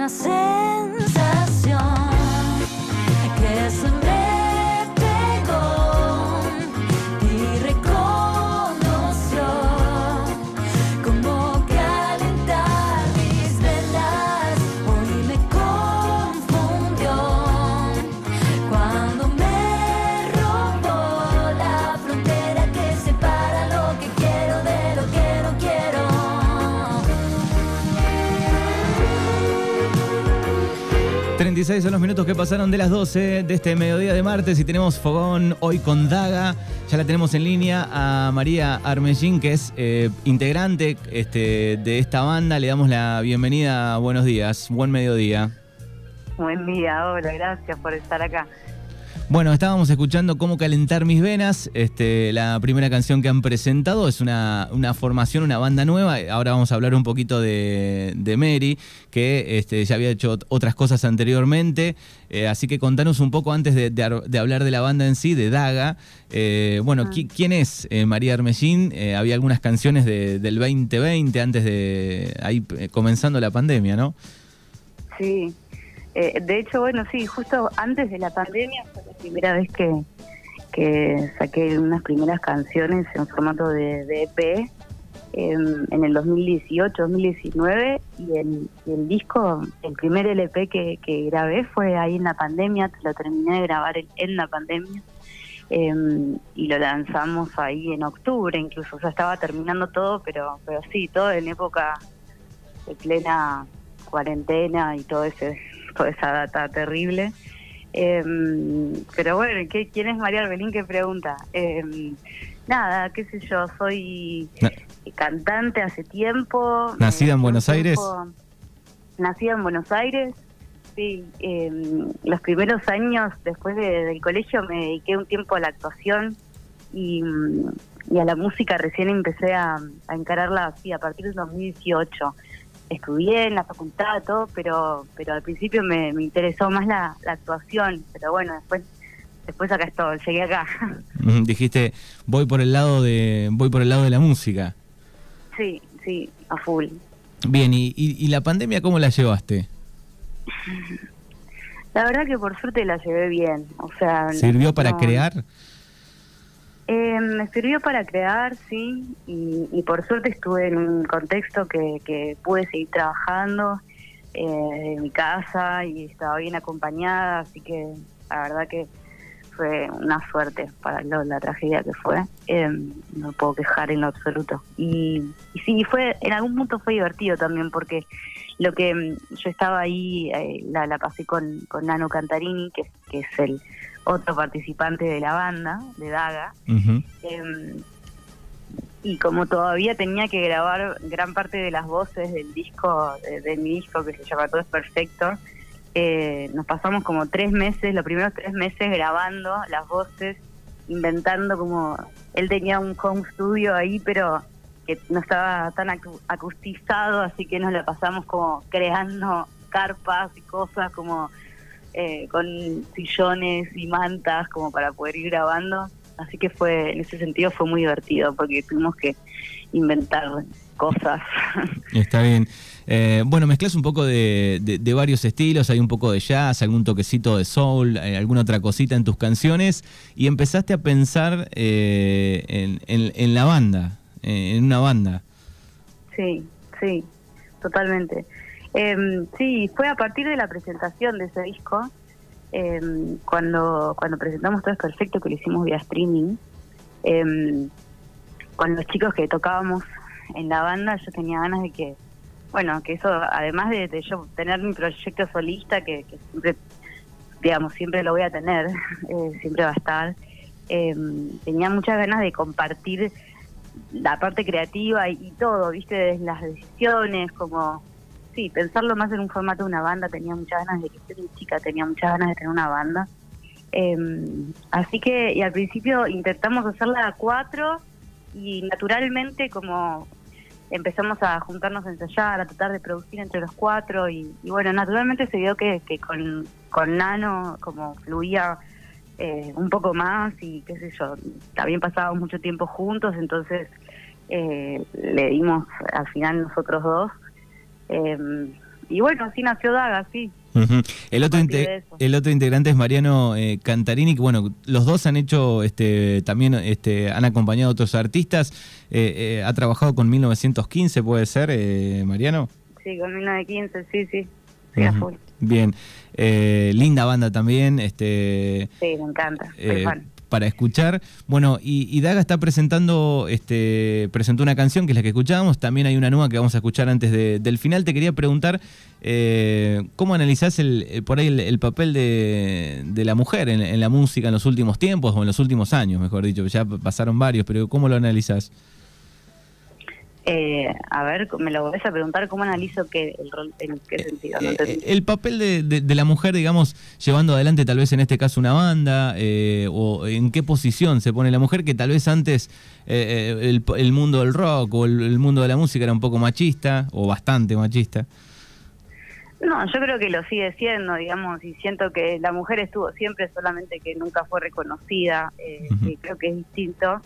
una sensación 36 son los minutos que pasaron de las 12 de este mediodía de martes y tenemos fogón hoy con Daga. Ya la tenemos en línea a María Armellín, que es eh, integrante este, de esta banda. Le damos la bienvenida. Buenos días, buen mediodía. Buen día, hola, gracias por estar acá. Bueno, estábamos escuchando Cómo calentar mis venas, este, la primera canción que han presentado, es una, una formación, una banda nueva, ahora vamos a hablar un poquito de, de Mary, que este, ya había hecho ot- otras cosas anteriormente, eh, así que contanos un poco antes de, de ar- de hablar de la banda en sí, de Daga, eh, bueno, Ah. qui- ¿quién es eh, María Armellín? Había algunas canciones de- del 2020, antes de, ahí comenzando la pandemia, ¿no? Sí, Eh, de hecho, bueno, sí, justo antes de la pandemia fue la primera vez que, que saqué unas primeras canciones en formato de, de EP em, en el 2018-2019 y el, y el disco, el primer LP que, que grabé fue ahí en la pandemia, lo terminé de grabar en, en la pandemia. em, y lo lanzamos ahí en octubre incluso, o sea, estaba terminando todo, pero, pero sí, todo en época de plena cuarentena y todo ese toda esa data terrible. Em, pero bueno, ¿qué, ¿quién es María Arbelín? ¿Qué pregunta? Em, nada, qué sé yo, soy Na- cantante hace tiempo. ¿Nacida Eh, en Buenos Aires? Nacida en Buenos Aires. Sí, em, los primeros años después de- del colegio me dediqué un tiempo a la actuación y, y a la música recién empecé a, a encararla así a partir del 2018. Estudié en la facultad, todo, pero pero al principio me, me interesó más la, la actuación, pero bueno, después después acá estoy, llegué acá. Dijiste, voy por el lado de, voy por el lado de la música. sí, sí, a full. Bien, ¿y, y, y la pandemia cómo la llevaste? La verdad que por suerte la llevé bien, o sea... ¿Sirvió para crear? Eh, me sirvió para crear, sí, y, y por suerte estuve en un contexto que, que pude seguir trabajando eh, en mi casa y estaba bien acompañada, así que la verdad que fue una suerte para lo- la tragedia que fue. Eh, no puedo quejar en lo absoluto. Y, y sí, fue en algún punto fue divertido también porque lo que mm, yo estaba ahí, eh, la, la pasé con, con Nano Cantarini, que, que es el otro participante de la banda, de Daga. Eh, y como todavía tenía que grabar gran parte de las voces del disco, de, de mi disco que se llama Todo es Perfecto, eh, nos pasamos como tres meses, los primeros tres meses grabando las voces, inventando como... Él tenía un home studio ahí, pero que no estaba tan acu- acustizado, así que nos la pasamos como creando carpas y cosas como eh, con sillones y mantas como para poder ir grabando. Así que fue, en ese sentido fue muy divertido porque tuvimos que inventar cosas. Está bien. Eh, bueno, mezclas un poco de, de- varios estilos, hay un poco de jazz, algún toquecito de soul, eh, alguna otra cosita en tus canciones y empezaste a pensar eh, en- en la banda, eh, en una banda. sí, sí, totalmente. Em, sí, fue a partir de la presentación de ese disco, em, cuando, cuando presentamos Todo es Perfecto, que lo hicimos vía streaming, em, con los chicos que tocábamos en la banda, yo tenía ganas de que, bueno, que eso, además de, yo tener mi proyecto solista, que, siempre, digamos, siempre lo voy a tener, eh, siempre va a estar, tenía muchas ganas de compartir la parte creativa y, todo, viste, desde las decisiones, como, sí, pensarlo más en un formato de una banda, tenía muchas ganas de que ser chica, tenía muchas ganas de tener una banda. Em, así que, y al principio intentamos hacerla a cuatro y naturalmente como empezamos a juntarnos a ensayar, a tratar de producir entre los cuatro y, y bueno, naturalmente se vio que, que con, con Nano como fluía eh, un poco más y qué sé yo, también pasábamos mucho tiempo juntos, entonces eh, le dimos al final nosotros dos. Eh, y bueno, así nació Daga, sí. El, otro el otro integrante es Mariano eh, Cantarini, que bueno, los dos han hecho, este, también este, han acompañado a otros artistas. Eh, eh, ha trabajado con 1915, puede ser, eh, Mariano. Sí, con 1915, sí, sí. Sí, Ujú. Bien, Eh, linda banda también, este, Sí, me encanta, eh, para escuchar. Bueno, y, y Daga está presentando, este, presentó una canción que es la que escuchábamos, también hay una nueva que vamos a escuchar antes de- del final. Te quería preguntar, eh, ¿cómo analizás el, el- por ahí el, el papel de, de la mujer en, en la música en los últimos tiempos o en los últimos años, mejor dicho? Ya pasaron varios, pero ¿cómo lo analizás? Eh, a ver, me lo volvés a preguntar, ¿cómo analizo qué, el rol, en qué sentido? No Eh, eh, el papel de, de- de la mujer, digamos, llevando adelante tal vez en este caso una banda, eh, o en qué posición se pone la mujer, que tal vez antes eh, eh, el, el mundo del rock o el, el mundo de la música era un poco machista, o bastante machista. No, yo creo que lo sigue siendo, digamos, y siento que la mujer estuvo siempre, solamente que nunca fue reconocida, eh, Ujú. que creo que es distinto.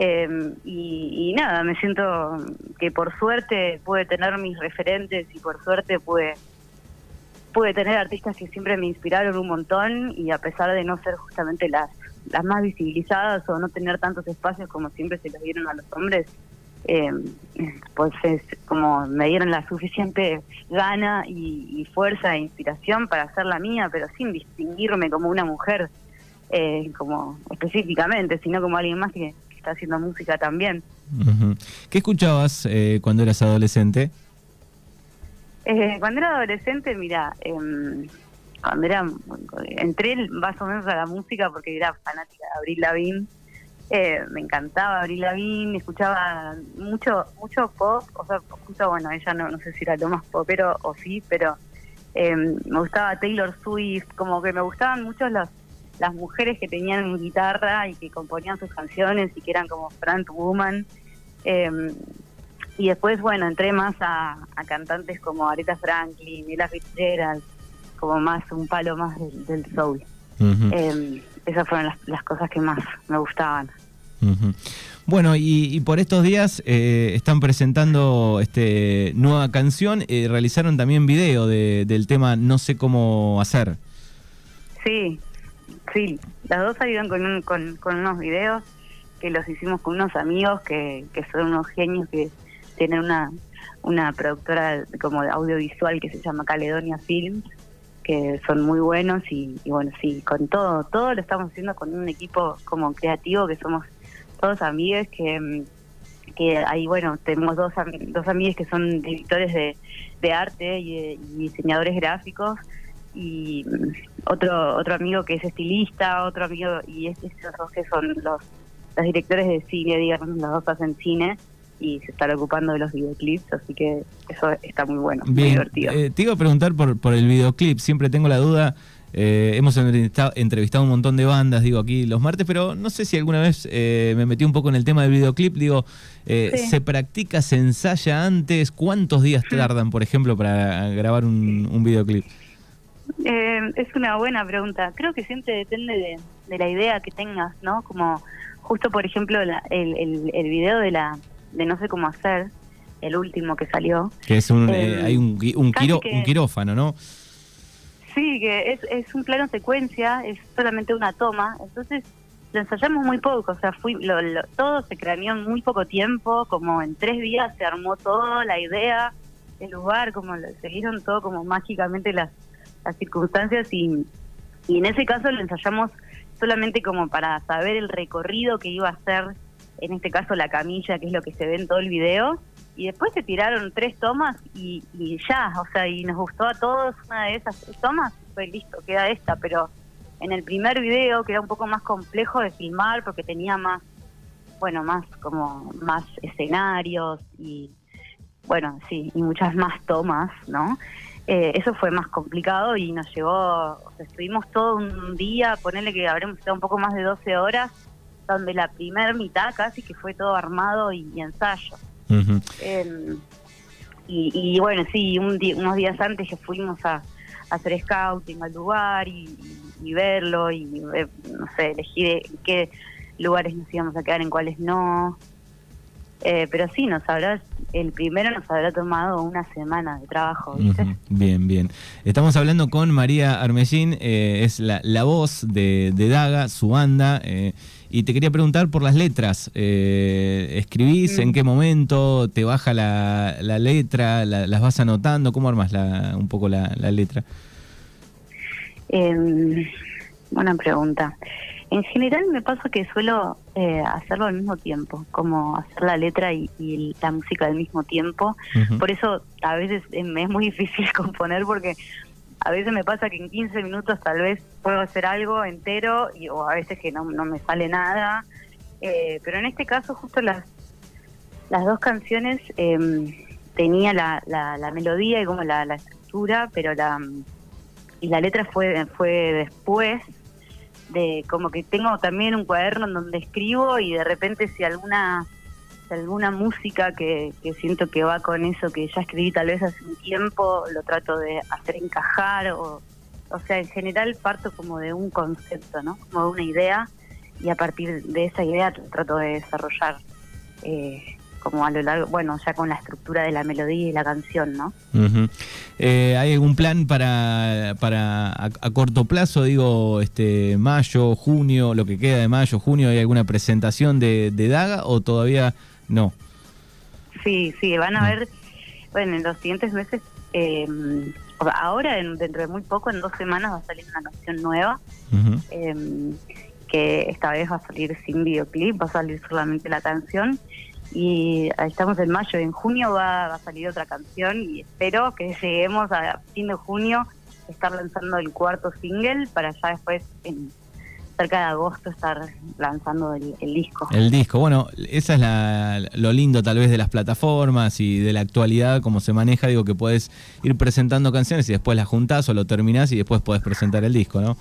Eh, y, nada, me siento que por suerte pude tener mis referentes y por suerte pude, pude tener artistas que siempre me inspiraron un montón y a pesar de no ser justamente las, las más visibilizadas o no tener tantos espacios como siempre se los dieron a los hombres, eh, pues es como me dieron la suficiente gana y, y fuerza e inspiración para hacer la mía, pero sin distinguirme como una mujer, eh, como específicamente, sino como alguien más que, que está haciendo música también. ¿Qué escuchabas eh, cuando eras adolescente? Eh, cuando era adolescente, mira, em, cuando era entré más o menos a la música porque era fanática de Avril Lavigne. Eh, me encantaba Avril Lavigne, escuchaba mucho mucho pop, o sea, justo bueno, ella no, no sé si era lo más popero o sí, pero eh, me gustaba Taylor Swift, como que me gustaban mucho las las mujeres que tenían guitarra y que componían sus canciones y que eran como front woman. Eh, y después, bueno, entré más a, a cantantes como Aretha Franklin, Ella Fitzgerald, como más un palo más del, del soul. Eh, esas fueron las, las cosas que más me gustaban. Bueno, y, y por estos días eh, están presentando este nueva canción, eh, realizaron también video de- del tema No sé cómo hacer. Sí, sí, las dos salieron con, un- con, con unos videos que los hicimos con unos amigos que, que son unos genios que tienen una, una productora como audiovisual que se llama Caledonia Films, que son muy buenos y, bueno, sí, con todo, todo lo estamos haciendo con un equipo como creativo que somos todos amigos que... que ahí, bueno, tenemos dos, dos amigos que son directores de, arte y diseñadores gráficos y otro otro amigo que es estilista, otro amigo y es- esos dos que son los, los directores de cine, digamos, los dos hacen cine y se están ocupando de los videoclips, así que eso está muy bueno, muy divertido. eh, te iba a preguntar por, por el videoclip, siempre tengo la duda. eh, hemos entrevistado, entrevistado un montón de bandas, digo, aquí los martes, pero no sé si alguna vez eh, me metí un poco en el tema del videoclip. Digo, eh, Sí. ¿se practica, se ensaya antes? ¿Cuántos días tardan, por ejemplo, para grabar un, un videoclip? Eh, es una buena pregunta. Creo que siempre depende de, de la idea que tengas, ¿no? Como justo, por ejemplo, la- el, el, el video de la de no sé cómo hacer, el último que salió. Que es un, Eh, eh, hay un, que- quirófano, ¿no? Sí, que es, es un plano secuencia, es solamente una toma, entonces lo ensayamos muy poco, o sea, fui, lo, lo- todo se craneó en muy poco tiempo, como en tres días se armó todo, la idea, el lugar, como lo, se dieron todo como mágicamente las, las circunstancias y, y en ese caso lo ensayamos solamente como para saber el recorrido que iba a hacer, en este caso la camilla, que es lo que se ve en todo el video, y después se tiraron tres tomas y, y ya, o sea, y nos gustó a todos una de esas tres tomas, fue listo, queda esta, pero en el primer video, que era un poco más complejo de filmar porque tenía más, bueno, más como más escenarios y, bueno, sí, y muchas más tomas, ¿no? Eh, eso fue más complicado y nos llevó, o sea, estuvimos todo un día, ponerle que habremos estado un poco más de 12 horas, donde la primer mitad casi que fue todo armado y, y ensayo. Eh, y, y bueno, sí, un di- unos días antes que fuimos a, a hacer scouting al lugar y, verlo y, eh, no sé, elegir en qué lugares nos íbamos a quedar, en cuáles no. Eh, pero sí, nos habrá el primero nos habrá tomado una semana de trabajo, ¿viste? Bien, bien. Estamos hablando con María Armellín, eh, es la, la voz de, de Daga, su banda, eh, y te quería preguntar por las letras. Eh, ¿Escribís? Mm. ¿En qué momento te baja la, la letra? La- ¿Las vas anotando? ¿Cómo armas la, un poco la, la letra? Em, buena pregunta. En general me pasa que suelo eh, hacerlo al mismo tiempo, como hacer la letra y, y la música al mismo tiempo. Por eso a veces eh, me es muy difícil componer porque a veces me pasa que en 15 minutos tal vez puedo hacer algo entero y, o a veces que no, no me sale nada. Eh, pero en este caso justo las, las dos canciones em, tenía la, la, la melodía y como la, la estructura, pero la y la letra fue fue después de como que tengo también un cuaderno en donde escribo y de repente si alguna si alguna música que, que siento que va con eso que ya escribí tal vez hace un tiempo lo trato de hacer encajar o o sea en general parto como de un concepto no como de una idea y a partir de esa idea tr- trato de desarrollar eh, como a lo largo bueno ya con la estructura de la melodía y la canción no Ujú. Eh, ¿Hay algún plan para, para a, a corto plazo, digo, este mayo, junio, lo que queda de mayo, junio, ¿hay alguna presentación de, de Daga o todavía no? Sí, sí, van a ver, bueno, en los siguientes meses, eh, ahora en- dentro de muy poco, en dos semanas va a salir una canción nueva, eh, que esta vez va a salir sin videoclip, va a salir solamente la canción. Y estamos en mayo, en junio va, va a salir otra canción y espero que lleguemos a fin de junio estar lanzando el cuarto single para ya después, en cerca de agosto, estar lanzando el, el disco. El disco, bueno, esa es la, lo lindo tal vez de las plataformas y de la actualidad, como se maneja, digo que puedes ir presentando canciones y después las juntás o lo terminás y después podés presentar el disco, ¿no?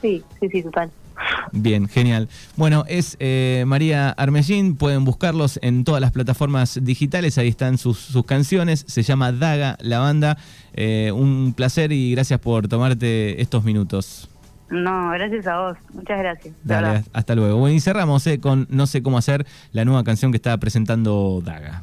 Sí, sí, sí, total. Bien, genial. Bueno, es eh, María Armellín, pueden buscarlos en todas las plataformas digitales, ahí están sus, sus canciones, se llama Daga, la banda. Eh, un placer y gracias por tomarte estos minutos. No, gracias a vos. Muchas gracias. Dale, hasta luego. Bueno, y cerramos eh, con No sé cómo hacer, la nueva canción que está presentando Daga.